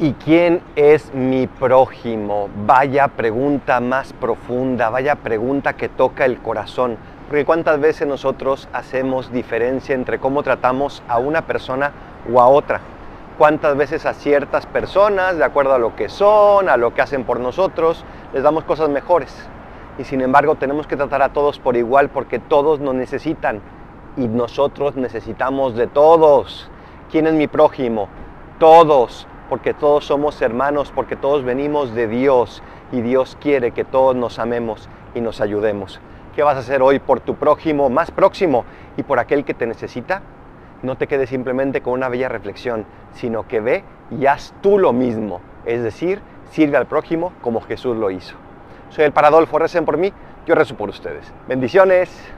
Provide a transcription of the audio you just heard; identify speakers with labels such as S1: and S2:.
S1: ¿Y quién es mi prójimo? Vaya pregunta más profunda, vaya pregunta que toca el corazón. Porque cuántas veces nosotros hacemos diferencia entre cómo tratamos a una persona o a otra. Cuántas veces a ciertas personas, de acuerdo a lo que son, a lo que hacen por nosotros, les damos cosas mejores. Y sin embargo tenemos que tratar a todos por igual porque todos nos necesitan y nosotros necesitamos de todos. ¿Quién es mi prójimo? Todos porque todos somos hermanos, porque todos venimos de Dios y Dios quiere que todos nos amemos y nos ayudemos. ¿Qué vas a hacer hoy por tu prójimo más próximo y por aquel que te necesita? No te quedes simplemente con una bella reflexión, sino que ve y haz tú lo mismo, es decir, sirve al prójimo como Jesús lo hizo. Soy el Paradolfo, recen por mí, yo rezo por ustedes. Bendiciones.